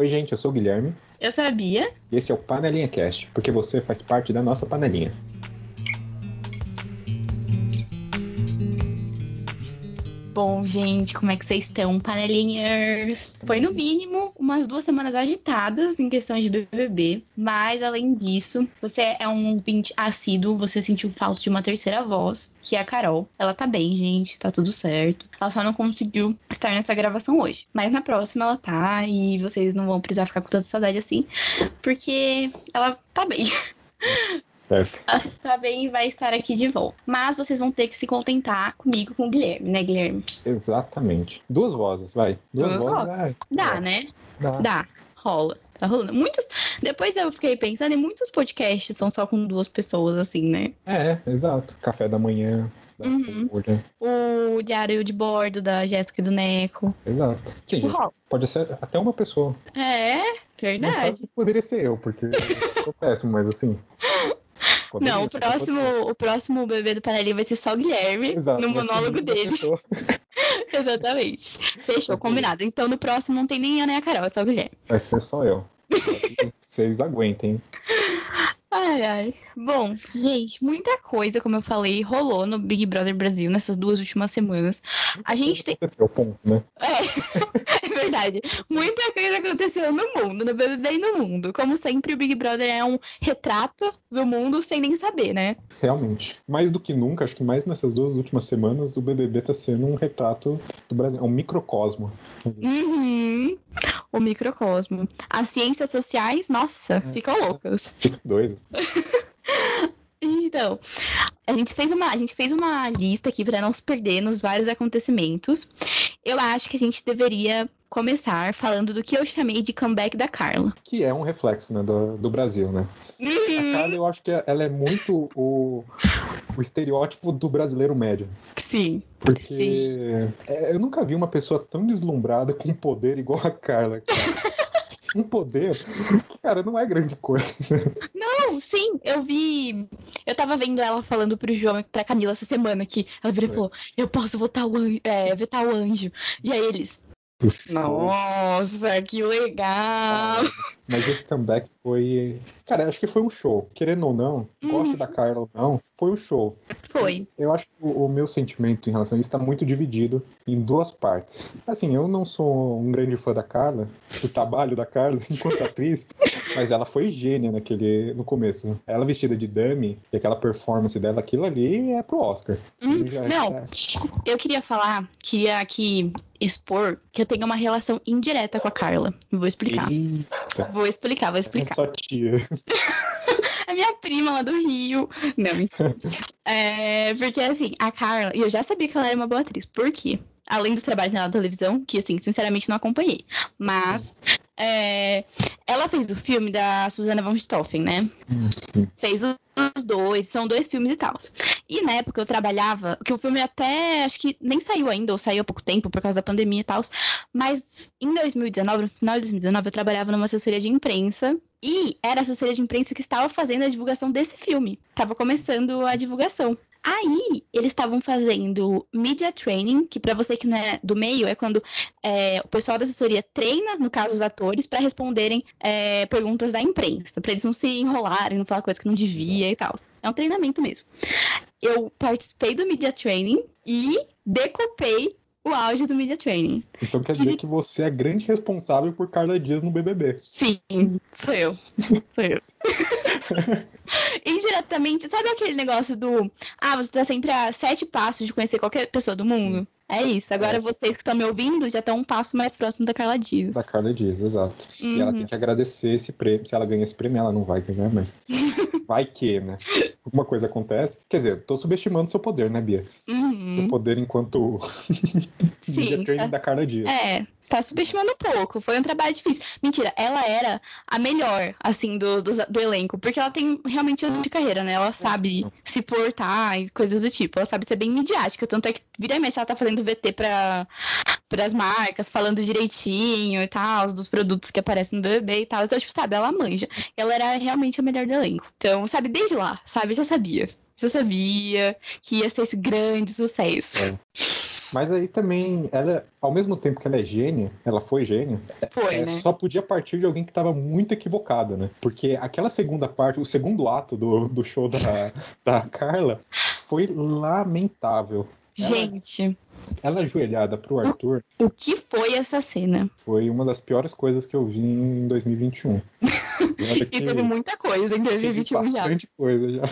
Oi, gente, eu sou o Guilherme. Eu sabia. E esse é o Panelinha Cast, porque você faz parte da nossa panelinha. Bom, gente, como é que vocês estão, panelinhas? Foi no mínimo umas duas semanas agitadas em questões de BBB, mas além disso, você é um ouvinte assíduo, você sentiu falta de uma terceira voz, que é a Carol. Ela tá bem, gente, tá tudo certo. Ela só não conseguiu estar nessa gravação hoje, mas na próxima ela tá e vocês não vão precisar ficar com tanta saudade assim, porque ela tá bem. Certo. Tá bem e vai estar aqui de volta. Mas vocês vão ter que se contentar comigo com o Guilherme, né, Guilherme? Exatamente. Duas vozes, vai. Duas, Duas vozes. vozes. é, Dá, é, né? Dá. Dá. Rola. Tá rolando. Muitos. Depois eu fiquei pensando em muitos podcasts são só com duas pessoas, assim, né? É, exato. Café da manhã. Uhum. O Diário de Bordo da Jéssica e do Neco. Exato. Sim, Tipo, pode ser até uma pessoa. É, verdade. poderia ser eu, porque eu sou péssimo, mas assim. Não, o próximo, o próximo bebê do panelinho vai ser só o Guilherme, Exato, no monólogo dele. Exatamente. Fechou, Ok. combinado. Então no próximo não tem nem eu nem a Carol, é só o Guilherme. Vai ser só eu. Vocês aguentem. Ai, ai. Bom, gente, muita coisa, como eu falei, rolou no Big Brother Brasil nessas duas últimas semanas. A gente tem. Aconteceu, ponto, né? É, é verdade. Muita coisa aconteceu no mundo, no BBB e no mundo. Como sempre, o Big Brother é um retrato do mundo sem nem saber, né? Realmente. Mais do que nunca, acho que mais nessas duas últimas semanas, o BBB tá sendo um retrato do Brasil. É um microcosmo. Uhum. O microcosmo. As ciências sociais, nossa, ficam loucas. Fica doido. Então, a gente fez uma, a gente fez uma lista aqui para não se perder nos vários acontecimentos. Eu acho que a gente deveria começar falando do que eu chamei de comeback da Carla. Que é um reflexo né, do, do Brasil, né? A Uhum. Carla, eu acho que ela é muito o, o estereótipo do brasileiro médio. Sim. Porque Sim. é, eu nunca vi uma pessoa tão deslumbrada com poder igual a Carla. cara. Um poder que, cara, não é grande coisa. Sim, eu vi. Eu tava vendo ela falando pro João e pra Camila essa semana que ela virou e falou: Eu posso votar o anjo, é, vetar o anjo. E aí eles. Nossa, que legal! Mas esse comeback foi. Cara, acho que foi um show. Querendo ou não, goste Uhum. da Carla ou não, foi um show. Foi. Eu acho que o, o meu sentimento em relação a isso está muito dividido em duas partes. Assim, eu não sou um grande fã da Carla, do trabalho da Carla enquanto atriz, mas ela foi gênia naquele, no começo. Ela vestida de dummy e aquela performance dela, aquilo ali é pro Oscar. Hum, Já- não. é- Eu queria falar, queria aqui expor que eu tenho uma relação indireta com a Carla. Vou explicar. Eita, Vou explicar, vou é explicar. sua tia. É minha prima lá do Rio. Não, mentira. É, porque assim, a Carla, e eu já sabia que ela era uma boa atriz. Por quê? Além dos trabalhos dela na televisão, que assim, sinceramente não acompanhei. Mas é, ela fez o filme da Susana von Richthofen, né? Sim. Fez os dois, são dois filmes e tal. E na época eu trabalhava, que o filme até acho que nem saiu ainda, ou saiu há pouco tempo por causa da pandemia e tal. Mas em 2019, no final de 2019, eu trabalhava numa assessoria de imprensa. E era a assessoria de imprensa que estava fazendo a divulgação desse filme. Tava começando a divulgação. Aí, eles estavam fazendo media training, que pra você que não é do meio, é quando é, o pessoal da assessoria treina, no caso os atores, pra responderem é, perguntas da imprensa, pra eles não se enrolarem, não falar coisa que não devia e tal. É um treinamento mesmo. Eu participei do media training e decopei o áudio do media training. Então quer dizer que você é grande responsável por Carla Dias no BBB. Sim, sou eu. Sou eu. Indiretamente, sabe aquele negócio do. Ah, você tá sempre a sete passos de conhecer qualquer pessoa do mundo? É isso. Agora É. vocês que estão me ouvindo já estão um passo mais próximo da Carla Dias. Da Carla Dias, exato. E ela Uhum. tem que agradecer esse prêmio. Se ela ganha esse prêmio, ela não vai ganhar, mas vai que, né? Alguma coisa acontece. Quer dizer, eu tô subestimando seu poder, né, Bia? Uhum. Seu poder enquanto Sim, media tá- da Carla Dias. É, tá subestimando um pouco. Foi um trabalho difícil. Mentira, ela era a melhor, assim, do, do, do elenco. Porque ela tem realmente anos de carreira, né? Ela sabe se portar e coisas do tipo. Ela sabe ser bem midiática. Tanto é que vira e mexe ela tá fazendo VT pra, pras marcas, falando direitinho e tal, dos produtos que aparecem no BBB e tal. Então, tipo, sabe, ela manja. Ela era realmente a melhor do elenco. Então, sabe, desde lá, sabe, já sabia. Já sabia que ia ser esse grande sucesso. É. Mas aí também, ela, ao mesmo tempo que ela é gênia, ela foi gênia, Foi, é, né? só podia partir de alguém que estava muito equivocada, né? Porque aquela segunda parte, o segundo ato do, do show da, da Carla foi lamentável. Gente, Ela ajoelhada pro Arthur o que foi essa cena? foi uma das piores coisas que eu vi em 2021. E teve muita coisa em teve 2021 já. bastante coisa já.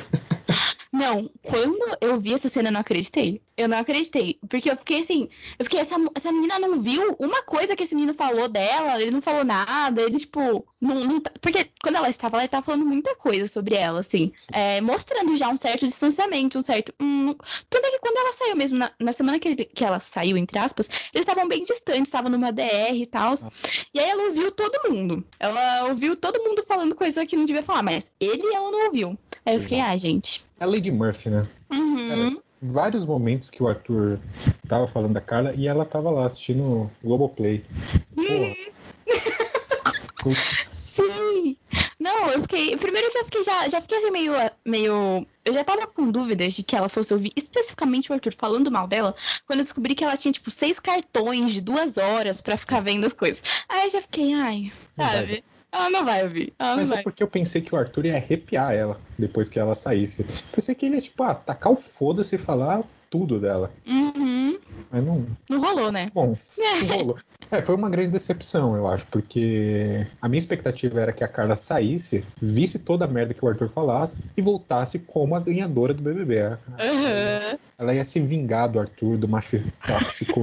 Não, quando eu vi essa cena, eu não acreditei. Eu não acreditei. Porque eu fiquei assim, eu fiquei, essa, essa menina não viu uma coisa que esse menino falou dela, ele não falou nada, ele, tipo, não, não tá- Porque quando ela estava lá, ele tava falando muita coisa sobre ela, assim. é, mostrando já um certo distanciamento, um certo. hum, tanto é que quando ela saiu mesmo, na, na semana que, ele- que ela saiu, entre aspas, eles estavam bem distantes, estavam numa DR e tal. E aí ela ouviu todo mundo. Ela ouviu todo mundo falando coisa que não devia falar, mas ele ela não ouviu. Aí eu fiquei, ah, gente. É a Lady Murphy, né? Uhum. Vários momentos que o Arthur tava falando da Carla e ela tava lá assistindo o Globoplay. Porra. Putz, Sim! Não, eu fiquei. Primeiro que eu fiquei já, já fiquei assim meio, meio. Eu já tava com dúvidas de que ela fosse ouvir especificamente o Arthur falando mal dela, quando eu descobri que ela tinha, tipo, seis cartões de duas horas pra ficar vendo as coisas. Aí eu já fiquei, ai, Não vai. Ela não vai ouvir. Ela não Mas é vai. porque eu pensei que o Arthur ia arrepiar ela depois que ela saísse. Pensei que ele ia, tipo, ah, tacar o foda-se e falar tudo dela. Uhum. Mas não. Não rolou, né? Bom, não rolou. É, foi uma grande decepção, eu acho, porque a minha expectativa era que a Carla saísse, visse toda a merda que o Arthur falasse e voltasse como a ganhadora do BBB. Uhum. Ela ia se vingar do Arthur, do macho tóxico.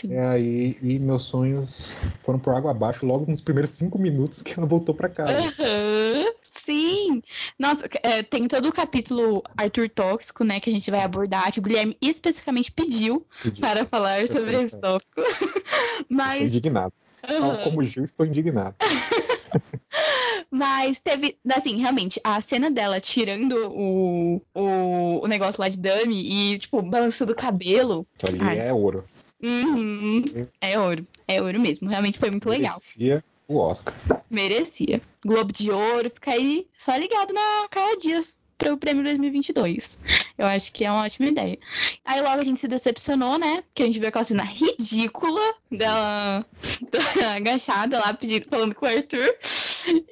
Sim. E aí, e meus sonhos foram por água abaixo logo nos primeiros cinco minutos que ela voltou pra casa. Aham, Sim! Nossa, é, tem todo o capítulo Arthur Tóxico, né, que a gente vai abordar, que o Guilherme especificamente pediu Pedi. para falar sobre sei, esse tópico. Mas, indignado. Tal aham, Como Gil, estou indignado. mas teve, assim, realmente, a cena dela tirando o, o, o negócio lá de dummy e, tipo, balançando o cabelo. Ali Ai. é ouro. Uhum, é ouro. É ouro mesmo. Realmente foi muito legal. Merecia o Oscar. Merecia. Globo de Ouro, fica aí só ligado na Carla Dias para o prêmio 2022. Eu acho que é uma ótima ideia. Aí logo a gente se decepcionou, né? Que a gente viu aquela cena ridícula dela dela agachada lá pedindo, falando com o Arthur.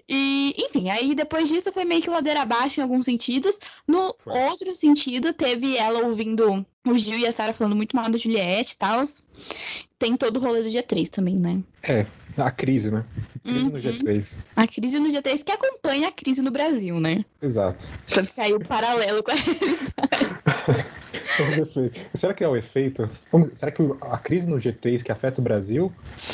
E, enfim, aí depois disso foi meio que ladeira abaixo em alguns sentidos. No Foi. outro sentido, teve ela ouvindo o Gil e a Sarah falando muito mal da Juliette e tal. Tem todo o rolê do dia 3 também, né? É, a crise, né? Crise no Uhum. G3. A crise no dia 3 que acompanha a crise no Brasil, né? Exato. Só que caiu paralelo com a efeitos. Será que é o efeito? Será que o- a crise no G3 que afeta o Brasil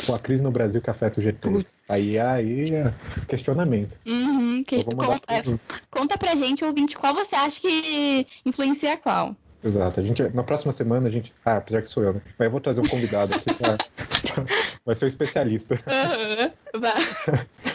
ou a crise no Brasil que afeta o G3? Putz. Aí, aí é questionamento. Uhum, que- Então mandar é, conta pra gente, ouvinte, qual você acha que influencia qual? Exato. A gente, na próxima semana a gente. Ah, apesar que sou eu, né? Mas eu vou trazer um convidado aqui pra. vai ser o especialista. Vai.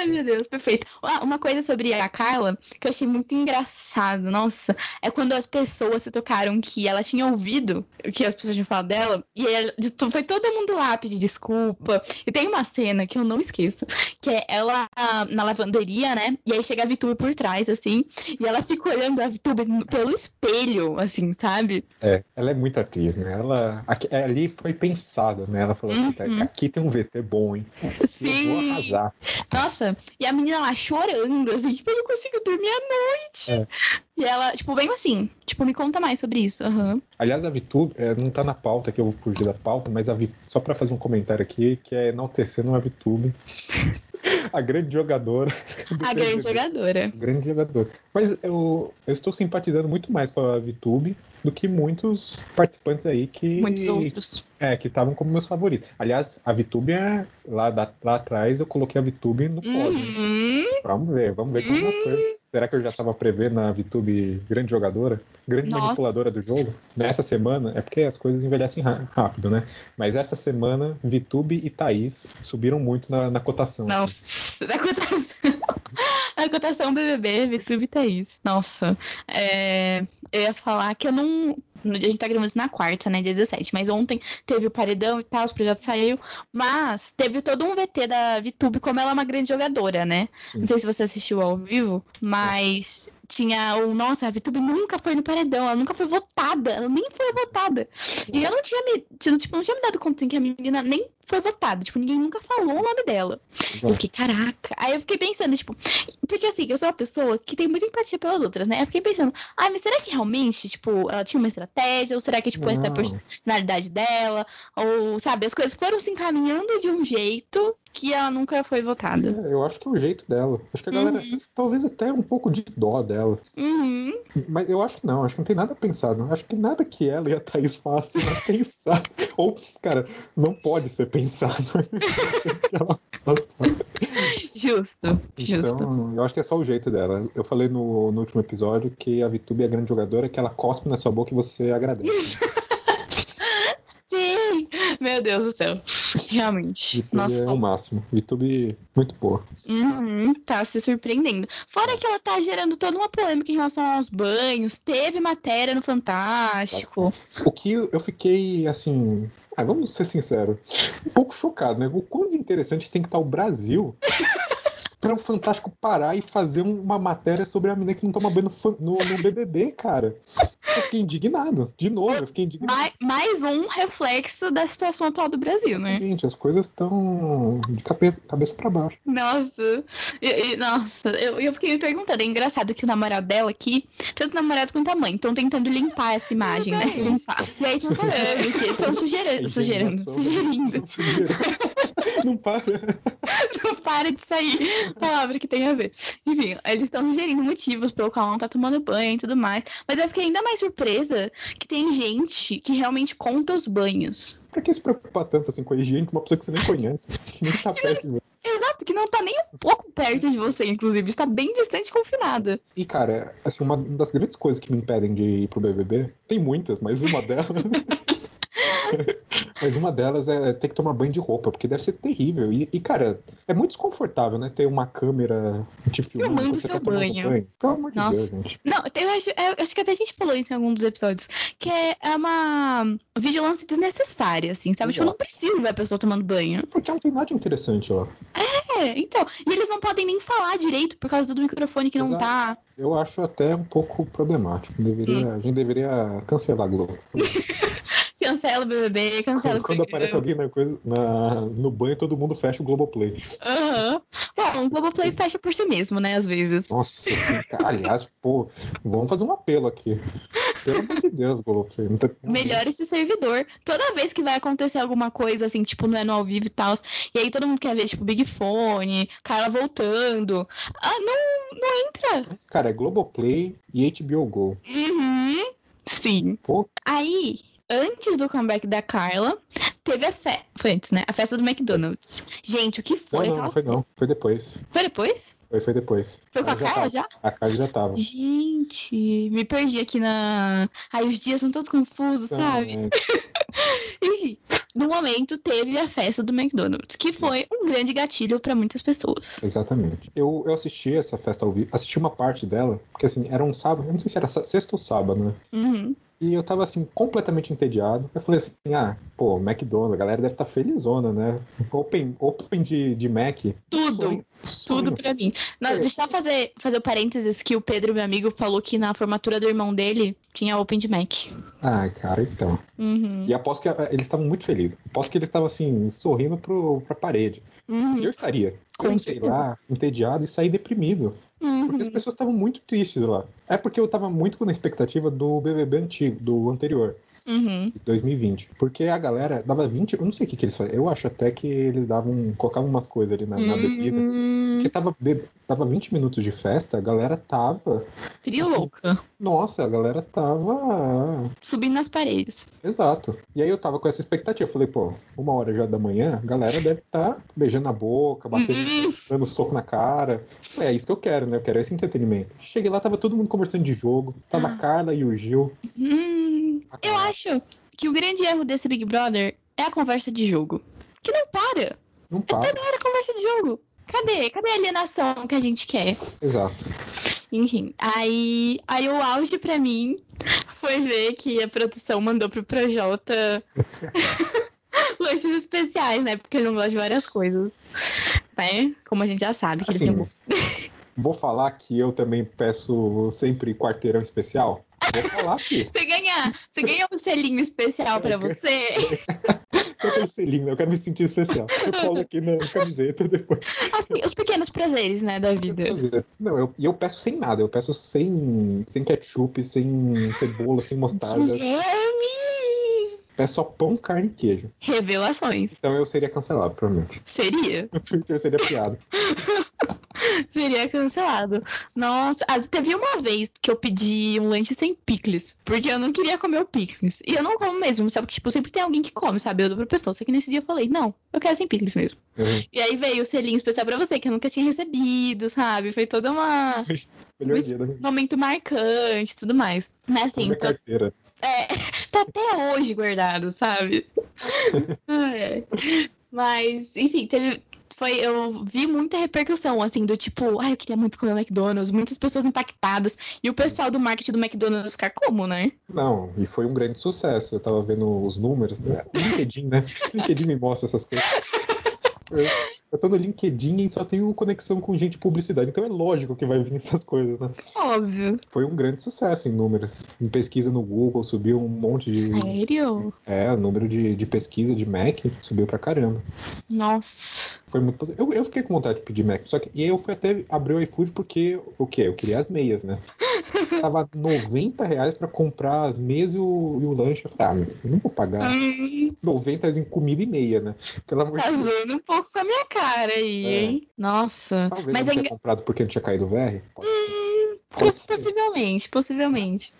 Ai, meu Deus, perfeito. Ah, uma coisa sobre a Carla que eu achei muito engraçado, nossa, é quando as pessoas se tocaram que ela tinha ouvido o que as pessoas tinham falado dela, e ela- foi todo mundo lá pedir desculpa. E tem uma cena que eu não esqueço, que é ela na lavanderia, né? E aí chega a Vitube por trás, assim, e ela fica olhando a Vitube pelo espelho, assim, sabe? É, ela é muito atriz, né? Ela. aqui- ali foi pensado, né? Ela falou assim: Uhum. aqui tem um VT bom, hein? Eu vou Sim. arrasar. Nossa, e a menina lá chorando, assim, tipo, eu não consigo dormir à noite. É. E ela, tipo, bem assim, tipo, me conta mais sobre isso. Aham. Aliás, a VTube, é, não tá na pauta, que eu vou fugir da pauta, mas a Vi- só pra fazer um comentário aqui, que é enaltecendo a VTube. a grande jogadora. do A grande jogadora. Grande jogador. Mas eu, eu estou simpatizando muito mais com a VTube do que muitos participantes aí que. Muitos outros. É, que estavam como meus favoritos. Aliás, a VTube é. Lá, da- lá atrás eu coloquei a VTube no pódio. Uhum. Vamos ver, vamos ver como as coisas. Será que eu já estava prevendo a VTube grande jogadora? Grande Nossa. manipuladora do jogo? Nessa semana, é porque as coisas envelhecem rápido, né? Mas essa semana, VTube e Thaís subiram muito na, na cotação. Nossa, da cotação. A cotação BBB, VTube e Thaís. Nossa, é, eu ia falar que eu não. No dia a gente tá gravando isso na quarta, né? Dia 17. Mas ontem teve o paredão e tal, os projetos saíram. Mas teve todo um VT da VTube, como ela é uma grande jogadora, né? Sim. Não sei se você assistiu ao vivo, mas tinha o. Nossa, a VTube nunca foi no paredão, ela nunca foi votada, ela nem foi votada. E eu não tinha me. Tipo, não tinha me dado conta que a menina nem foi votada. Tipo, ninguém nunca falou o nome dela. Eu Exato. fiquei, caraca. Aí eu fiquei pensando, tipo, porque assim, eu sou uma pessoa que tem muita empatia pelas outras, né? Eu fiquei pensando, ai, mas será que realmente, tipo, ela tinha uma estratégia? Ou será que, tipo, essa é a Não. personalidade dela? Ou, sabe, as coisas foram se encaminhando de um jeito que ela nunca foi votada. É, eu acho que é o jeito dela. Acho que a galera, talvez até um pouco de dó dela. Uhum. Mas eu acho que não, acho que não tem nada pensado. Acho que nada que ela e a Thaís façam é pensar. Ou, cara, não pode ser pensado. Justo, justo. Então, eu acho que é só o jeito dela. Eu falei no, no último episódio que a Vitube é grande jogadora, que ela cospe na sua boca e você agradece. Meu Deus do céu. Realmente. Nossa, é o máximo. Vitube, muito boa. Uhum, tá se surpreendendo. Fora que ela tá gerando toda uma polêmica em relação aos banhos. Teve matéria no Fantástico. O que eu fiquei, assim. Ah, vamos ser sinceros. Um pouco chocado, né? O quão interessante tem que estar o Brasil para o Fantástico parar e fazer um- uma matéria sobre a menina que não toma banho no, no, no BBB, cara. Eu fiquei indignado. De novo, eu fiquei indignado. Mais, mais um reflexo da situação atual do Brasil, né? Gente, as coisas estão de cabeça, cabeça para baixo. Nossa, e- e- nossa, eu, eu fiquei me perguntando. É engraçado que o namorado dela aqui, tanto namorado quanto a mãe, estão tentando limpar essa imagem, né? Limpar. E aí estão falando que estão sugerando, sugerando, sugerindo. Sugerindo. Não para. Não para de sair palavra que tem a ver. Enfim, eles estão sugerindo motivos pelo qual não tá tomando banho e tudo mais. Mas eu fiquei ainda mais surpresa que tem gente que realmente conta os banhos. Pra que se preocupar tanto assim com a higiene com uma pessoa que você nem conhece? Que nem tá perto de você. Exato, que não tá nem um pouco perto de você, inclusive. Está bem distante confinada. E, cara, assim, uma das grandes coisas que me impedem de ir pro BBB, tem muitas, mas uma delas. mas uma delas é ter que tomar banho de roupa, porque deve ser terrível. E, e, cara, é muito desconfortável, né? Ter uma câmera te filmando você seu tá tomando banho. Pelo amor de Nossa. Deus, gente. Não, eu acho, eu acho que até a gente falou isso em algum dos episódios. Que é é uma vigilância desnecessária, assim, sabe? Tipo, Exato. não precisa ver a pessoa tomando banho. Porque não tem nada de interessante lá. É, então. E eles não podem nem falar direito por causa do microfone que não Exato. tá. Eu acho até um pouco problemático. Deveria, Hum. A gente deveria cancelar a Globo. Cancela o BBB, cancela o Quando, quando aparece alguém na coisa, na- no banho, todo mundo fecha o Globoplay. Aham. Bom, o Globoplay fecha por si mesmo, né, às vezes. Nossa, assim, cara, aliás, pô, vamos fazer um apelo aqui. Pelo amor de Deus, Globoplay. Não tá- Melhora esse servidor. Toda vez que vai acontecer alguma coisa, assim, tipo, não é no ao vivo e tal, e aí todo mundo quer ver, tipo, Big Fone, Carla voltando. Ah, não, não entra. Cara, é Globoplay e HBO Go. Uhum. Sim. Pô, Aí, antes do comeback da Carla, teve a festa. Foi antes, né? A festa do McDonald's. Gente, o que não, foi? não, aquela- não foi não. Foi depois. Foi depois? Foi, foi depois. Foi com a Carla já? A Carla já tava. Gente, me perdi aqui na. Ai, os dias são todos confusos, sabe? É, Enfim, no momento teve a festa do McDonald's, que foi um grande gatilho pra muitas pessoas. exatamente. Eu, eu assisti essa festa ao vivo, assisti uma parte dela, porque assim, era um sábado, eu não sei se era sexta ou sábado, né? Uhum. E eu tava assim, completamente entediado. Eu falei assim, ah, pô, McDonald's, a galera deve estar felizona, né? Open, open de, de Mac. Tudo. Sonho, sonho. Tudo pra mim. Não, É. deixa eu só fazer, fazer o parênteses que o Pedro, meu amigo, falou que na formatura do irmão dele tinha Open de Mac. Ai, cara, então. Uhum. E aposto que ah, eles estavam muito felizes. Aposto que eles estavam assim, sorrindo pro, pra parede. Uhum. Eu estaria. Eu sei lá, entediado e saí deprimido. Porque as Uhum. pessoas estavam muito tristes lá. É porque eu tava muito na expectativa do BBB antigo, do anterior, Uhum. de 2020. Porque a galera dava 20. Eu não sei o que, que eles faziam. Eu acho até que eles davam. colocavam umas coisas ali na, na bebida. Hum, Porque tava, tava 20 minutos de festa, a galera tava. Tria assim, louca. Nossa, a galera tava. Subindo nas paredes. Exato. E aí eu tava com essa expectativa. Eu falei, pô, uma hora já da manhã, a galera deve estar beijando na boca, batendo, Uhum. dando soco na cara. É isso que eu quero, né? Eu quero esse entretenimento. Cheguei lá, tava todo mundo conversando de jogo. Tava a Carla e o Gil. Hum, A eu acho que o grande erro desse Big Brother é a conversa de jogo. Que não para. Não É para. toda hora conversa de jogo. Cadê? Cadê a alienação que a gente quer? Exato. Enfim, aí, aí o auge pra mim foi ver que a produção mandou pro Projota lanches especiais, né? Porque ele não gosta de várias coisas. Né? Como a gente já sabe que Assim, ele tem Vou falar que eu também peço sempre quarteirão especial. Vou falar aqui. Você ganha, você ganha um selinho especial pra você. Eu quero ser lindo, eu quero me sentir especial. Eu colo aqui na camiseta depois. As os pequenos prazeres, né, da vida. Não, eu, e eu peço sem nada, eu peço sem, sem ketchup, sem cebola, sem mostarda. Peço só pão, carne e queijo. Revelações. Então eu seria cancelado, provavelmente. Seria? No Twitter seria piada. Seria cancelado. Nossa, ah, teve uma vez que eu pedi um lanche sem picles, porque eu não queria comer o picles. E eu não como mesmo, sabe? Tipo, sempre tem alguém que come, sabe? Eu dou pra pessoa. Só que nesse dia eu falei, não, eu quero sem picles mesmo. Uhum. E aí veio o selinho especial pra você, que eu nunca tinha recebido, sabe? Foi toda uma um momento marcante e tudo mais. Mas assim, tô- carteira. é, tá até hoje guardado, sabe? Ai. Mas, enfim, teve. Foi, eu vi muita repercussão, assim, do tipo, ai, eu queria muito comer o McDonald's, muitas pessoas impactadas. E o pessoal do marketing do McDonald's ficar como, né? Não, e foi um grande sucesso. Eu tava vendo os números. O LinkedIn, né? O LinkedIn me mostra essas coisas. Eu, eu tô no LinkedIn e só tenho conexão com gente de publicidade. Então é lógico que vai vir essas coisas, né? Óbvio. Foi um grande sucesso em números. Em pesquisa no Google subiu um monte de. Sério? É, o número de, de pesquisa de Mac subiu pra caramba. Nossa. Foi muito positivo. Eu, eu fiquei com vontade de pedir Mac. Só que e eu fui até abrir o iFood porque o quê? Eu queria as meias, né? Tava 90 reais pra comprar as meias e o, e o lanche. Eu falei, ah, não vou pagar Hum, 90 reais em comida e meia, né? Pelo amor de tá Deus. um pouco com a minha cara aí, É. hein? Nossa. Talvez Mas é não enga- tenha comprado porque não tinha caído o VR. Poss- ser. Possivelmente, possivelmente.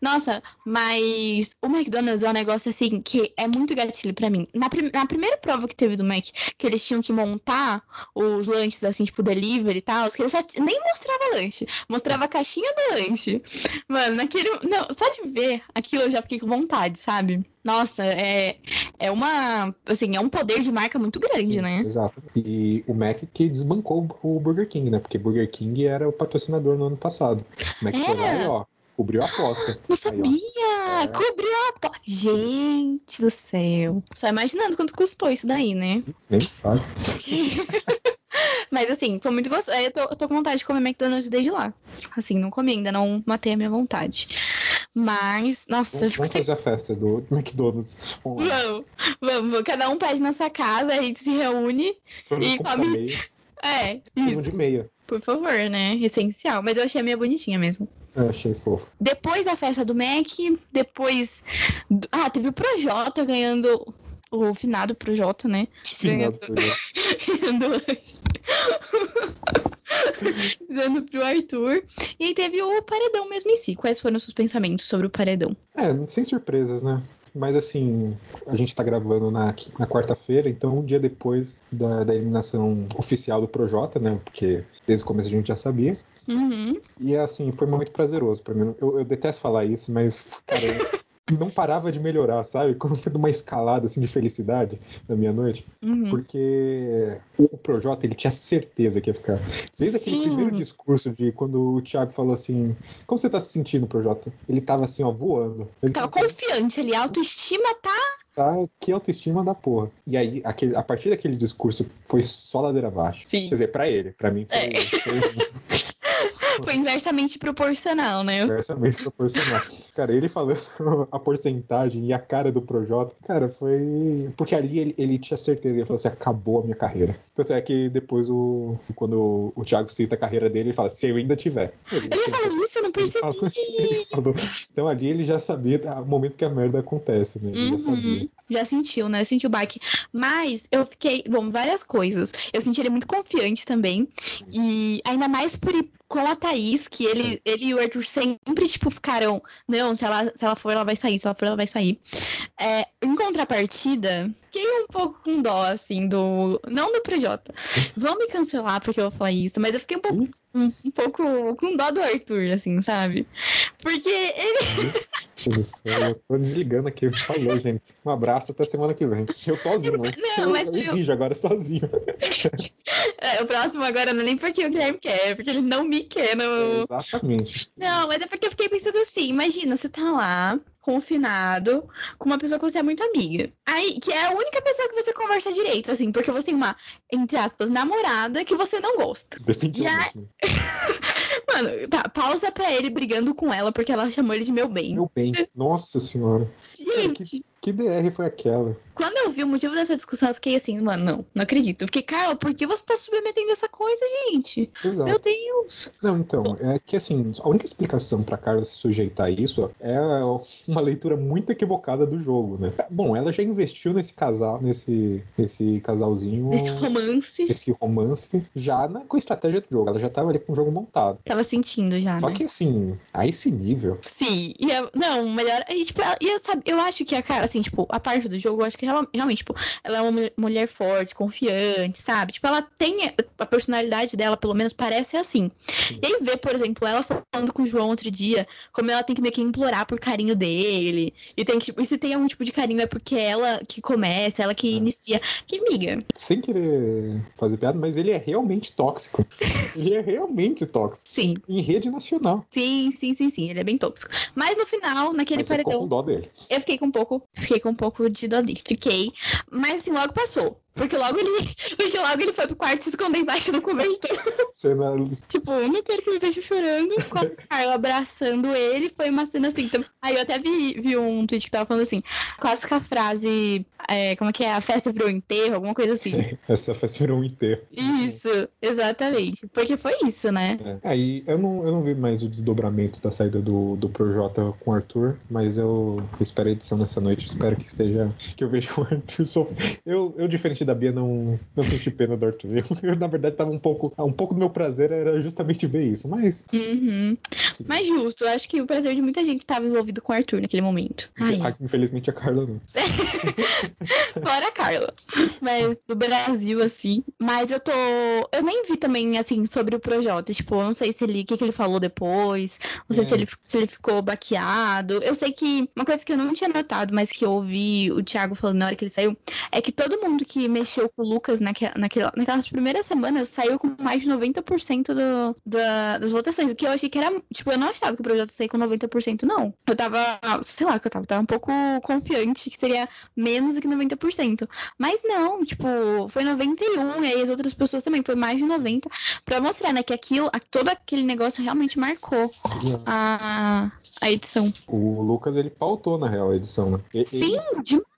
Nossa, mas o McDonald's é um negócio assim que é muito gatilho pra mim. Na, prim- na primeira prova que teve do Mac, que eles tinham que montar os lanches assim, tipo delivery e tal, que eles só nem mostrava lanche, mostrava a caixinha do lanche. Mano, naquele. Não, só de ver aquilo eu já fiquei com vontade, sabe? Nossa, é, é uma. Assim, é um poder de marca muito grande, Sim, né? Exato. E o Mac que desbancou o Burger King, né? Porque Burger King era o patrocinador no ano passado. O Mac foi lá É. e, ó, cobriu a aposta. Não Aí, sabia! É. Cobriu a po... Gente do céu. Só imaginando quanto custou isso daí, né? Nem sabe. Mas assim, foi muito gostoso. Eu tô, eu tô com vontade de comer McDonald's desde lá. Assim, não comi ainda, não matei a minha vontade. Mas, nossa, Vamos, fico vamos fazer a festa do McDonald's. Vamos. Vamos, vamos. Cada um pede na sua casa, a gente se reúne. Todo E come- É, isso, de meia. por favor, né? Essencial. Mas eu achei a minha bonitinha mesmo. Eu achei fofo. Depois da festa do Mac, depois. Ah, teve o Projota ganhando. O finado Projota, né? Finado. Ganhando. Dando pro Arthur. E aí teve o paredão mesmo em si. Quais foram os seus pensamentos sobre o paredão? É, sem surpresas, né? Mas assim, a gente tá gravando na, na quarta-feira, então um dia depois da, da eliminação oficial do Projota, né? Porque desde o começo a gente já sabia. Uhum. E assim, foi muito prazeroso pra mim. Eu, eu detesto falar isso, mas, cara, não parava de melhorar, sabe? Quando foi numa escalada assim de felicidade na minha noite. Uhum. Porque o, Projota, ele tinha certeza que ia ficar. Desde aquele Sim. primeiro discurso de quando o Thiago falou assim: Como você tá se sentindo, Projota? Ele tava assim, ó, voando. Ele Tava confiante a autoestima tá. tá, que autoestima da porra. E aí, aquele, a partir daquele discurso, foi só ladeira abaixo. Sim. Quer dizer, pra ele. Pra mim foi, É. foi Foi inversamente proporcional, né? inversamente proporcional. Cara, ele falando a porcentagem e a cara do Projota, cara, foi. Porque ali ele, ele tinha certeza, ele falou assim: acabou a minha carreira. Tanto é que depois, o, quando o Thiago cita a carreira dele, ele fala: se eu ainda tiver. Ele, Ele falou isso, eu não ele falou- percebi. ele falou. Então ali ele já sabia o momento que a merda acontece, né? Ele já sabia. Uhum. Já sentiu, né? Sentiu o baque. Mas eu fiquei, bom, várias coisas. Eu senti ele muito confiante também. E ainda mais por com a Thaís, que ele, ele e o Arthur sempre, tipo, ficaram. Não, se ela, se ela for, ela vai sair. Se ela for, ela vai sair. É, em contrapartida, fiquei um pouco com dó, assim, do. Não do Projota. Vão me cancelar porque eu vou falar isso, mas eu fiquei um pouco. Um, um pouco com dó do Arthur, assim, sabe? Porque ele. Do céu, eu tô desligando aqui. Falou, gente. Um abraço até semana que vem. Eu sozinho, né? Não, eu, mas eu eu- exijo agora sozinho. É, o próximo agora não é nem porque o Guilherme quer, é porque ele não me quer. No... Exatamente. Não, mas é porque eu fiquei pensando assim, imagina, você tá lá, confinado, com uma pessoa que você é muito amiga. Aí, que é a única pessoa que você conversa direito, assim, porque você tem uma, entre aspas, namorada que você não gosta. Definitivamente. Mano, tá, pausa pra ele brigando com ela porque ela chamou ele de meu bem. Meu bem. Nossa senhora. Gente, Que DR foi aquela? quando eu vi o motivo dessa discussão, eu fiquei assim, mano, não, não acredito. Eu fiquei, Carol, por que você tá submetendo essa coisa, gente? Exato. Meu Deus. Não, então, é que assim, a única explicação pra Carla se sujeitar a isso é uma leitura muito equivocada do jogo, né? Bom, ela já investiu nesse casal, nesse, nesse casalzinho. Esse romance. Esse romance, já na, com a estratégia do jogo. Ela já tava ali com o jogo montado. Tava sentindo já, Só né? que assim, a esse nível, Sim, e eu, não, melhor. E, tipo, eu, sabe, eu acho que a cara, assim, tipo, a parte do jogo, eu acho que ela- realmente, tipo, ela é uma mulher- forte, confiante, sabe? Tipo, ela tem. A personalidade dela, pelo menos, parece assim. E aí ver, por exemplo, ela falando com o João outro dia, como ela tem que meio que implorar por carinho dele. E tem que, tipo, e se tem algum tipo de carinho, é porque é ela que começa, ela que É. inicia. Que miga. sem querer fazer piada, mas ele é realmente tóxico. ele é realmente tóxico. Sim, Em rede nacional. sim, sim, sim, sim. Ele é bem tóxico. Mas no final, naquele Mas paredão. com dó dele. Eu fiquei com um pouco, fiquei com um pouco de dó dele. Fiquei, mas assim, logo passou. Porque logo ele, porque logo ele foi pro quarto se esconder embaixo do cobertor. Cena tipo, não quero que me veja chorando. Com a Carla abraçando ele, foi uma cena assim. Então, aí eu até vi, vi um tweet que tava falando assim, clássica frase, é, como é que é? A festa virou enterro, alguma coisa assim. Essa festa virou um enterro. Isso, exatamente. Porque foi isso, né? É. Aí eu não, eu não vi mais o desdobramento da saída do, do Projota com o Arthur, mas eu espero a edição nessa noite, espero que esteja. que eu veja o Arthur sofrer. Eu, eu, diferente da Bia, não, não senti pena do Arthur. Eu, na verdade, tava um pouco. Um pouco do meu prazer era justamente ver isso, mas. Uhum. Mas justo, eu acho que o prazer de muita gente estava envolvido com o Arthur naquele momento. Ai, a- Infelizmente a Carla não. Fora a Carla. Mas do Brasil, assim. Mas eu tô. Eu nem vi também, assim, sobre o Projota. Tipo, eu não sei se ele. O que, que ele falou depois. Não sei É. se, ele, se ele ficou baqueado. Eu sei que. Uma coisa que eu não tinha notado, mas que eu ouvi o Thiago falando na hora que ele saiu, é que todo mundo que mexeu com o Lucas naque, naquela, naquelas primeiras semanas saiu com mais de 90% do, da, das votações. O que eu achei que era. Tipo, eu não achava que o Projota saía com 90%, não. Eu tava. Sei lá, que eu tava, tava um pouco confiante que seria menos do que 90%. Mas não, tipo, foi 91, e aí as outras pessoas também, foi mais de 90, pra mostrar, né, que aquilo, todo aquele negócio realmente marcou a, a edição. O Lucas, ele pautou, na real, a edição, né? E- Sim, ele- demais.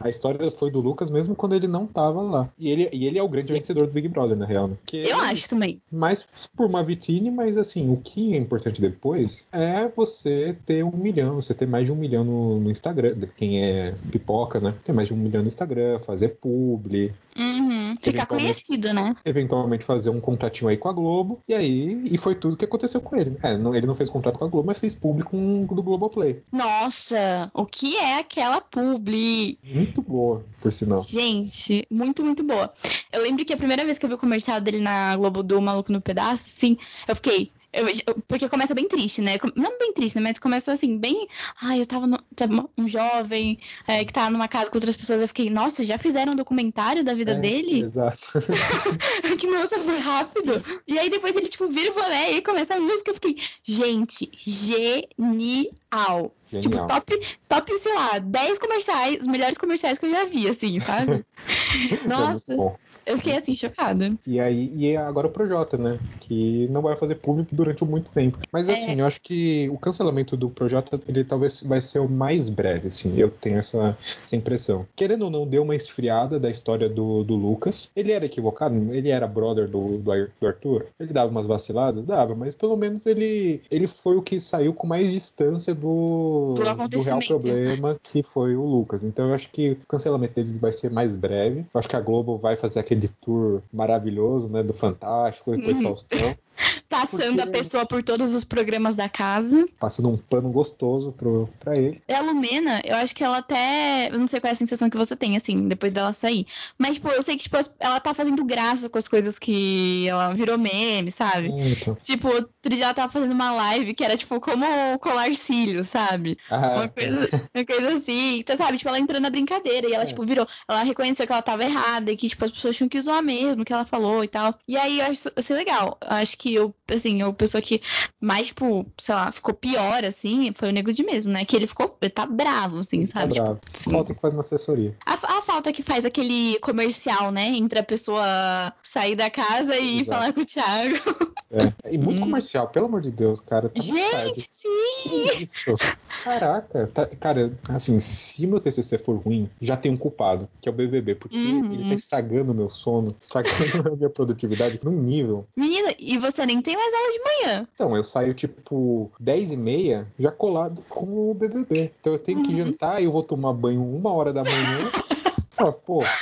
A história foi do Lucas mesmo quando ele não tava lá. E ele, e ele é o grande vencedor do Big Brother, na real, né? Que Eu acho também. mais por uma vitrine, mas assim, o que é importante depois é você ter um milhão, você ter mais de um milhão no, no Instagram, quem é pipoca, né? Ter mais de um milhão no Instagram, fazer publi, Uhum. Ficar conhecido, né? eventualmente fazer um contratinho aí com a Globo, e aí, e foi tudo que aconteceu com ele. É, não- ele não fez contrato com a Globo, mas fez publi com o do Globoplay. Nossa, o que é aquela publi? Muito boa, por sinal. Gente, muito, muito boa. Eu lembro que a primeira vez que eu vi o comercial dele na Globo do Maluco no Pedaço, assim, eu fiquei. Eu- eu- porque começa bem triste, né? Não bem triste, né? Mas começa assim, bem. Ai, eu tava, no- um jovem é, que tá numa casa com outras pessoas. Eu fiquei, nossa, já fizeram um documentário da vida É, dele? Exato. que nossa, foi rápido. E aí depois ele, tipo, vira o boné e começa a música. Eu fiquei, gente, genial. Tipo, Genial. top, top, sei lá, 10 comerciais, os melhores comerciais que eu já vi, assim, sabe? É Nossa, bom. eu fiquei assim, chocada. E aí, e agora o Projota, né? Que não vai fazer público durante muito tempo. Mas É. assim, eu acho que o cancelamento do Projota, ele talvez vai ser o mais breve, assim. Eu tenho essa, essa impressão. Querendo ou não, deu uma esfriada da história do, do Lucas. Ele era equivocado, ele era brother do, do Ar- do Arthur. Ele dava umas vaciladas? Dava, mas pelo menos ele, ele foi o que saiu com mais distância do, Do real acontecimento. problema que foi o Lucas. Então eu acho que o cancelamento dele vai ser mais breve. Eu acho que a Globo vai fazer aquele tour maravilhoso, né? Do Fantástico, depois Uhum. Faustão. Passando Porque- a pessoa por todos os programas da casa. Passando um pano gostoso pro, pra ele. E a Lumena, eu acho que ela até. Eu não sei qual é a sensação que você tem, assim, depois dela sair. Mas, tipo, eu sei que, tipo, ela tá fazendo graça com as coisas que ela virou meme, sabe? Muito. Tipo, ela tava fazendo uma live que era, tipo, como colar cílios, sabe? Ah, Uma coisa, uma coisa assim. Então, sabe, tipo, ela entrou na brincadeira e ela, É. tipo, virou. Ela reconheceu que ela tava errada e que, tipo, as pessoas tinham que zoar mesmo, que ela falou e tal. E aí eu acho isso isso legal. Eu acho que eu, assim, a pessoa que mais, tipo, sei lá, ficou pior, assim, foi o Nego de mesmo, né? Que ele ficou. Ele tá bravo, assim, tá sabe? Tipo, bravo. sim. Falta que faz uma assessoria. A falta que faz aquele comercial, né? Entre a pessoa sair da casa e Exato. falar com o Thiago. É. E muito Hum. comercial, pelo amor de Deus, cara. Tá tarde. Gente, sim! Que Isso. Caraca. Tá- cara, assim, se meu TCC for ruim, já tem um culpado, que é o BBB, porque Uhum. ele tá estragando o meu sono, estragando a minha produtividade num nível. Menina, e você nem tem mais aula de manhã. Então, eu saio tipo 10 e meia, já colado com o BBB. Então eu tenho que Uhum. jantar e eu vou tomar banho uma hora da manhã. Pô,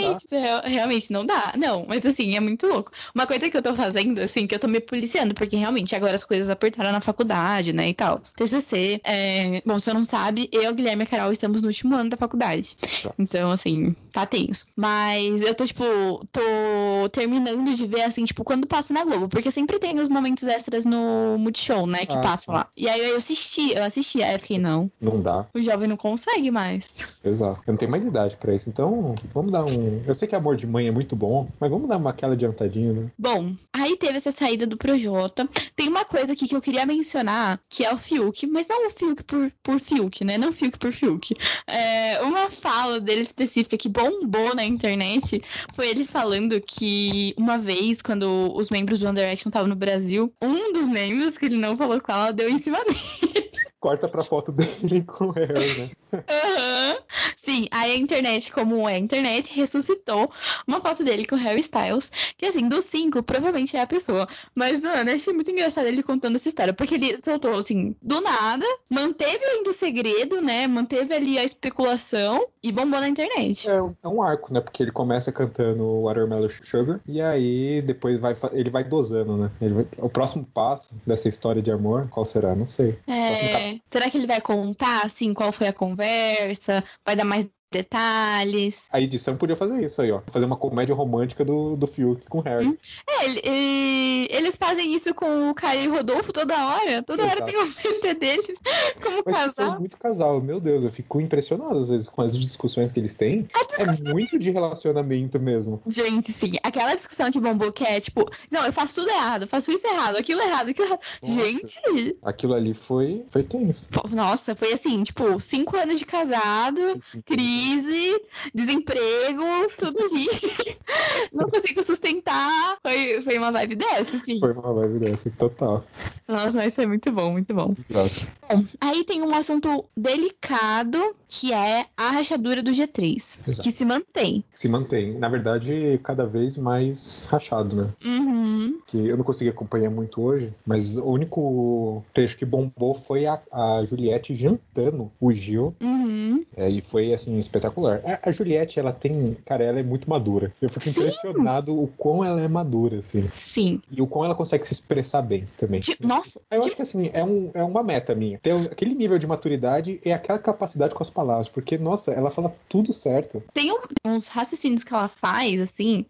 Gente, real- realmente não dá. Não, mas assim, é muito louco. Uma coisa que eu tô fazendo, assim, que eu tô me policiando, porque realmente agora as coisas apertaram na faculdade, né, e tal. TCC, é... bom, você não sabe, eu, Guilherme e a Carol estamos no último ano da faculdade. Tá. Então, assim, tá tenso. Mas eu tô, tipo, tô terminando de ver, assim, tipo, quando passa na Globo, porque sempre tem os momentos extras no Multishow, né, que Ah, passa sim. lá. E aí eu assisti, eu assisti, aí eu fiquei, não, não dá. o jovem não consegue mais. Exato. Eu não tenho mais idade pra isso. Então, vamos dar um. Eu sei que amor de mãe é muito bom, mas vamos dar uma aquela adiantadinha, né? Bom, aí teve essa saída do Projota. Tem uma coisa aqui que eu queria mencionar, que é o Fiuk, mas não o Fiuk por, por Fiuk, né? Não Fiuk por Fiuk. É, uma fala dele específica que bombou na internet foi ele falando que uma vez, quando os membros do One Direction estavam no Brasil, um dos membros, que ele não falou qual, deu em cima dele. Corta pra foto dele com Harry, né? Aham. Sim, aí a internet, como é a internet, ressuscitou uma foto dele com Harry Styles, que assim, dos cinco, provavelmente é a pessoa. Mas, mano, eu achei muito engraçado ele contando essa história, porque ele soltou, assim, do nada, manteve ainda o segredo, né? Manteve ali a especulação e bombou na internet. É, é um arco, né? Porque ele começa cantando Watermelon Sugar e aí depois vai, ele vai dosando, né? Vai- o próximo passo dessa história de amor, qual será? Não sei. É, será que ele vai contar, assim, qual foi a conversa? Vai dar mais detalhes? A edição podia fazer isso aí, ó. Fazer uma comédia romântica do, do Fiuk com o Harry. Hum, É, ele- ele- eles fazem isso com o Caio e o Rodolfo toda hora. Toda hora Exato. tem um VT deles como Mas são casal. muito casal, meu Deus, eu fico impressionado às vezes com as discussões que eles têm. É muito de relacionamento mesmo. Gente, sim, aquela discussão que bombou que é tipo, não, eu faço tudo errado, eu faço isso errado, aquilo errado, aquilo errado. Nossa. Gente, Aquilo ali foi, foi tenso. nossa, foi assim, tipo, cinco anos de casado, crise, desemprego, tudo isso. Não consigo sustentar. Foi, foi uma vibe dessa, assim. Foi uma vibe dessa, total. Nossa, mas foi muito bom, muito bom. Bom, aí tem um assunto delicado que é a rachadura do G3, Exato. que se mantém. Se mantém. Na verdade, cada vez mais rachado, né? Uhum. que eu não consegui acompanhar muito hoje, mas o único trecho que bombou foi a, a Juliette jantando o Gil, Uhum. é, e foi, assim, espetacular. A, a Juliette, ela tem, cara, ela é muito madura. Eu fico Sim. impressionado o quão ela é madura, assim, Sim. e o quão ela consegue se expressar bem também. Tipo, nossa, Eu acho que, assim, é, um, é uma meta minha. Ter aquele nível de maturidade e aquela capacidade com as palavras, porque, nossa, ela fala tudo certo. tem um- uns raciocínios que ela faz, assim,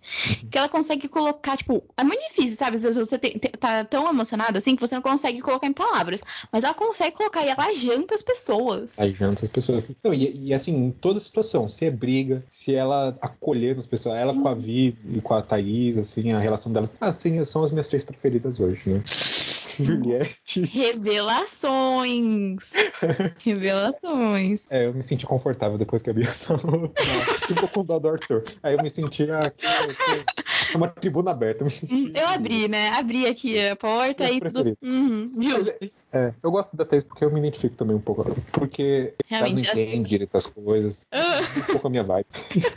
que ela consegue colocar, tipo, é muito difícil, sabe? Às vezes você tem- tá tão emocionado assim que você não consegue colocar em palavras. Mas ela consegue colocar e ela janta as pessoas. Aí janta as pessoas. Não, e, e, assim, em toda situação, se é briga, se ela acolhendo as pessoas, ela com a Vi e com a Thaís, assim, a relação dela. Assim, são as minhas três preferidas hoje, né? Juliette. Revelações! Revelações. É, eu me senti confortável depois que a Bia falou. Um pouco com dó do Arthur. Aí eu me senti aqui, aqui, uma tribuna aberta. Eu, me senti... Hum, Eu abri, né? Abri aqui a porta e tudo. Uhum, justo. É, eu gosto da Thaís porque eu me identifico também um pouco. Porque ela não Realmente. as- entende direito as coisas. Ah. Um pouco a minha vibe.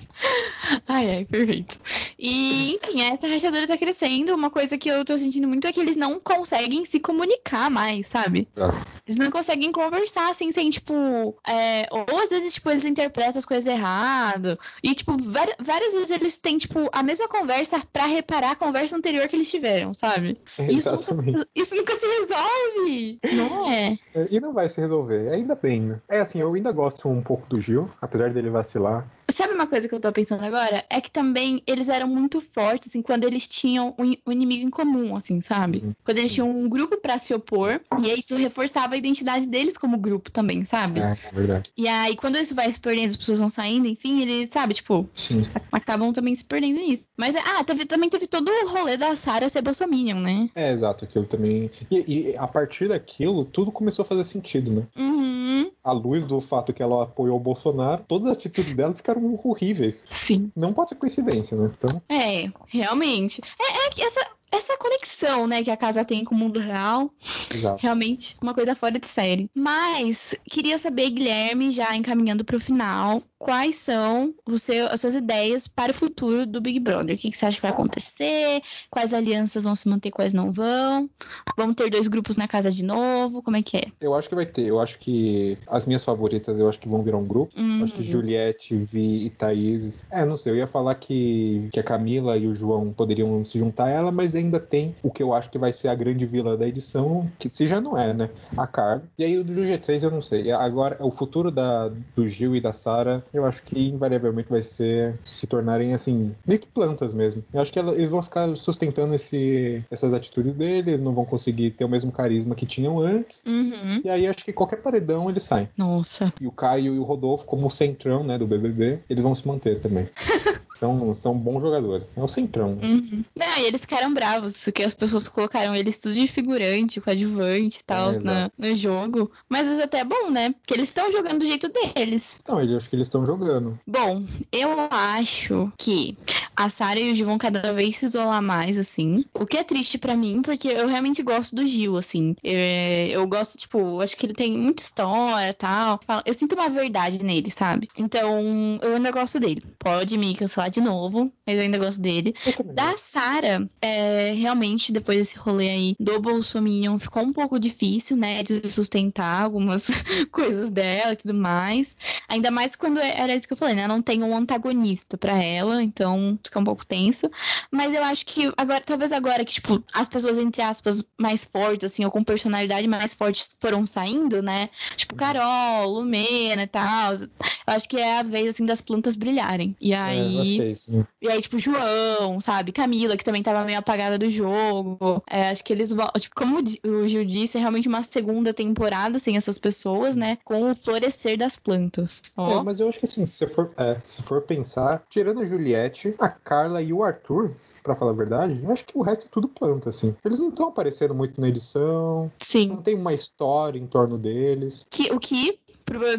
Ai, ai, perfeito. E, enfim, essa rachadura tá crescendo. Uma coisa que eu tô sentindo muito é que eles não conseguem se comunicar mais, sabe? Ah. Eles não conseguem conversar assim, sem, tipo. é, ou às vezes, tipo, eles interpretam as coisas errado. E, tipo, várias vezes eles têm, tipo, a mesma conversa conversa pra reparar a conversa anterior que eles tiveram, sabe? Isso nunca, Exatamente. isso nunca se resolve. Não é? É, E não vai se resolver, ainda bem, né? É assim, eu ainda gosto um pouco do Gil, apesar dele vacilar. Sabe uma coisa que eu tô pensando agora? É que também eles eram muito fortes, assim, quando eles tinham um, um inimigo em comum, assim, sabe? Uhum. Quando eles tinham um grupo pra se opor, e aí isso reforçava a identidade deles como grupo também, sabe? É, é verdade. E aí, quando isso vai se perdendo, as pessoas vão saindo, enfim, eles, sabe, tipo, Sim. acabam também se perdendo nisso. Mas, ah, teve- também teve todo o rolê da Sarah ser bolsominion, né? É, exato, aquilo também. E, e a partir daquilo, tudo começou a fazer sentido, né? Uhum, À luz do fato que ela apoiou o Bolsonaro, todas as atitudes dela ficaram horríveis. sim. Não pode ser coincidência, né? Então, É, realmente. É, é que essa, essa conexão, né, que a casa tem com o mundo real, exato. realmente uma coisa fora de série. Mas queria saber, Guilherme, já encaminhando pro final, quais são seu- as suas ideias para o futuro do Big Brother? O que, que você acha que vai acontecer? Quais alianças vão se manter, quais não vão? Vamos ter dois grupos na casa de novo? Como é que é? Eu acho que vai ter. Eu acho que as minhas favoritas, eu acho que vão virar um grupo. Uhum. Acho que Juliette, Vi e Thaís. É, não sei, eu ia falar que, que a Camila e o João poderiam se juntar a ela, mas ainda tem o que eu acho que vai ser a grande vila da edição, que se já não é, né? A Carla. E aí o do G3 eu não sei. Agora, o futuro da, do Gil e da Sara, eu acho que invariavelmente vai ser se tornarem assim, meio que plantas mesmo. Eu acho que ela- eles vão ficar sustentando esse, essas atitudes dele, eles não vão conseguir ter o mesmo carisma que tinham antes. Uhum. E aí acho que qualquer paredão eles saem. Nossa. E o Caio e o Rodolfo, como o centrão né, do BBB, eles vão se manter também. são, são bons jogadores. É o centrão. Uhum. Não, e eles ficaram bravos, porque as pessoas colocaram eles tudo de figurante, coadjuvante e tal, É, na- no jogo. Mas isso até é bom, né? Porque eles estão jogando do jeito deles. Então, eu acho que eles estão jogando. Bom, eu acho que a Sarah e o Gil vão cada vez se isolar mais, assim. O que é triste pra mim, porque eu realmente gosto do Gil, assim. É, Eu, gosto, tipo, eu acho que ele tem muita história e tal. Eu sinto uma verdade nele, sabe? Então, eu ainda gosto dele. Pode me cancelar de novo, mas eu ainda gosto dele. Eu. Da Sarah, é, realmente, depois desse rolê aí do Bolsominion, ficou um pouco difícil, né, de sustentar algumas coisas dela e tudo mais. Ainda mais quando é- era isso que eu falei, né? Não tem um antagonista pra ela, então fica um pouco tenso. Mas eu acho que agora, talvez agora que, tipo, as pessoas, entre aspas, mais fortes, assim, ou com personalidade mais fortes foram saindo, né? Tipo, Carol, Lumena e tal. Eu acho que é a vez, assim, das plantas brilharem. E É, aí. isso. E aí, tipo, João, sabe? Camila, que também tava meio apagada do jogo. É, acho que eles vão. Tipo, como o Gil disse, é realmente uma segunda temporada sem essas pessoas, né? Com o florescer das plantas. É, mas eu acho que assim, se for, é, se for pensar, tirando a Juliette, a Carla e o Arthur, pra falar a verdade, eu acho que o resto é tudo planta, assim. Eles não estão aparecendo muito na edição, Sim. não tem uma história em torno deles. Que, o que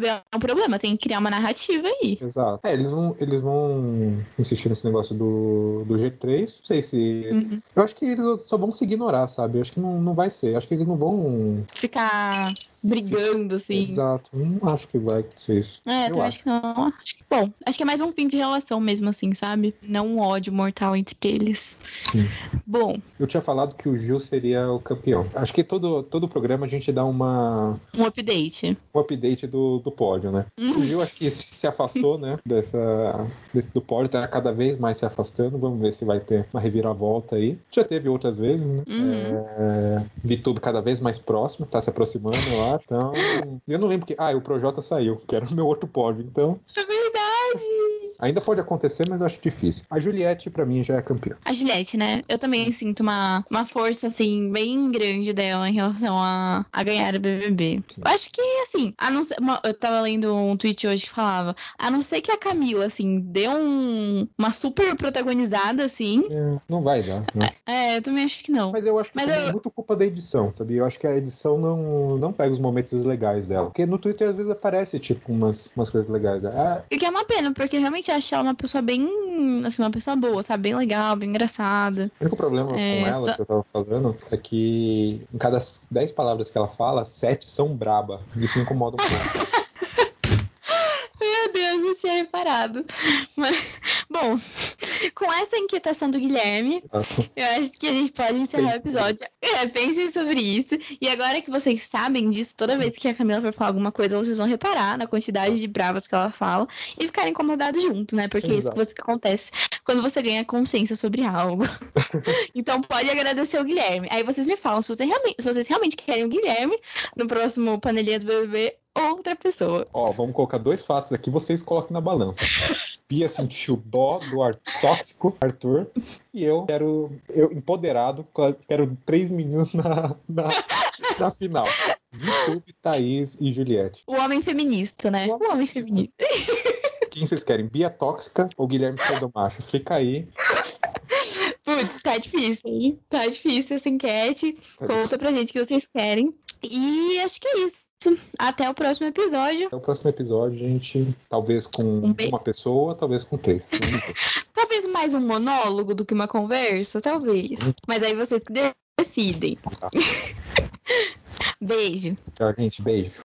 é um problema, tem que criar uma narrativa aí. Exato. É, eles vão, eles vão insistir nesse negócio do, do G3. Não sei se. Uhum. Eu acho que eles só vão se ignorar, sabe? Eu acho que não, não vai ser. Eu acho que eles não vão. Ficar brigando, assim. Exato. Não acho que vai acontecer isso. É, eu eu também acho que não. Acho que, bom, acho que é mais um fim de relação mesmo, assim, sabe? Não um ódio mortal entre eles. Sim. Bom, Eu tinha falado que o Gil seria o campeão. Acho que todo, todo programa a gente dá uma, um update. um update do, do pódio, né? Hum. O Gil acho que se afastou, né? Dessa, desse, do pódio, tá cada vez mais se afastando. Vamos ver se vai ter uma reviravolta aí. Já teve outras vezes, né? Uhum. É, vi tudo cada vez mais próximo, tá se aproximando lá. Então, eu não lembro que. Ah, o Projota saiu, que era o meu outro pódio. Então! ainda pode acontecer, mas eu acho difícil. A Juliette, pra mim, já é campeã. A Juliette, né? Eu também sinto uma, uma força, assim, bem grande dela em relação a, a ganhar o BBB. Sim. Eu acho que, assim, a não ser, uma- eu tava lendo um tweet hoje que falava, a não ser que a Camila, assim, deu um- uma super protagonizada, assim. É, não vai dar, né? É, eu também acho que não. Mas eu acho que também eu- é muito culpa da edição, sabia? Eu acho que a edição não, não pega os momentos legais dela. Porque no Twitter às vezes aparece, tipo, umas, umas coisas legais dela. O que é uma pena, porque realmente ela uma pessoa bem, assim, uma pessoa boa, sabe? Bem legal, bem engraçada. O único problema É, com ela, só- que eu tava falando, é que em cada 10 palavras que ela fala, 7 são braba. Isso me incomoda um pouco. Meu Deus, não tinha reparado. Mas, Bom, com essa inquietação do Guilherme, Nossa. eu acho que a gente pode encerrar o Pense. episódio. É, pensem sobre isso. E agora que vocês sabem disso, toda vez que a Camila for falar alguma coisa, vocês vão reparar na quantidade de bravas que ela fala e ficar incomodados juntos, né? Porque é isso que Exato. acontece quando você ganha consciência sobre algo. então pode agradecer o Guilherme. Aí vocês me falam se, você se vocês realmente querem o Guilherme no próximo panelinha do BBB outra pessoa. Ó, vamos colocar dois fatos aqui, vocês coloquem na balança. Bia sentiu dó do ar tóxico, Arthur, e eu quero, eu empoderado, quero três meninos na, na, na final. Vitube, Thaís e Juliette. O homem feminista, né? O O homem feminista. Quem vocês querem? Bia tóxica ou Guilherme Macho? Fica aí. Putz, tá difícil, hein? Tá difícil essa enquete. Conta pra gente o que vocês querem. E acho que é isso. Até o próximo episódio. Até o próximo episódio, gente. Talvez com Um uma pessoa, talvez com três. Talvez mais um monólogo do que uma conversa, talvez. Mas aí vocês que decidem. Tá. Beijo. Tchau, gente. Beijo.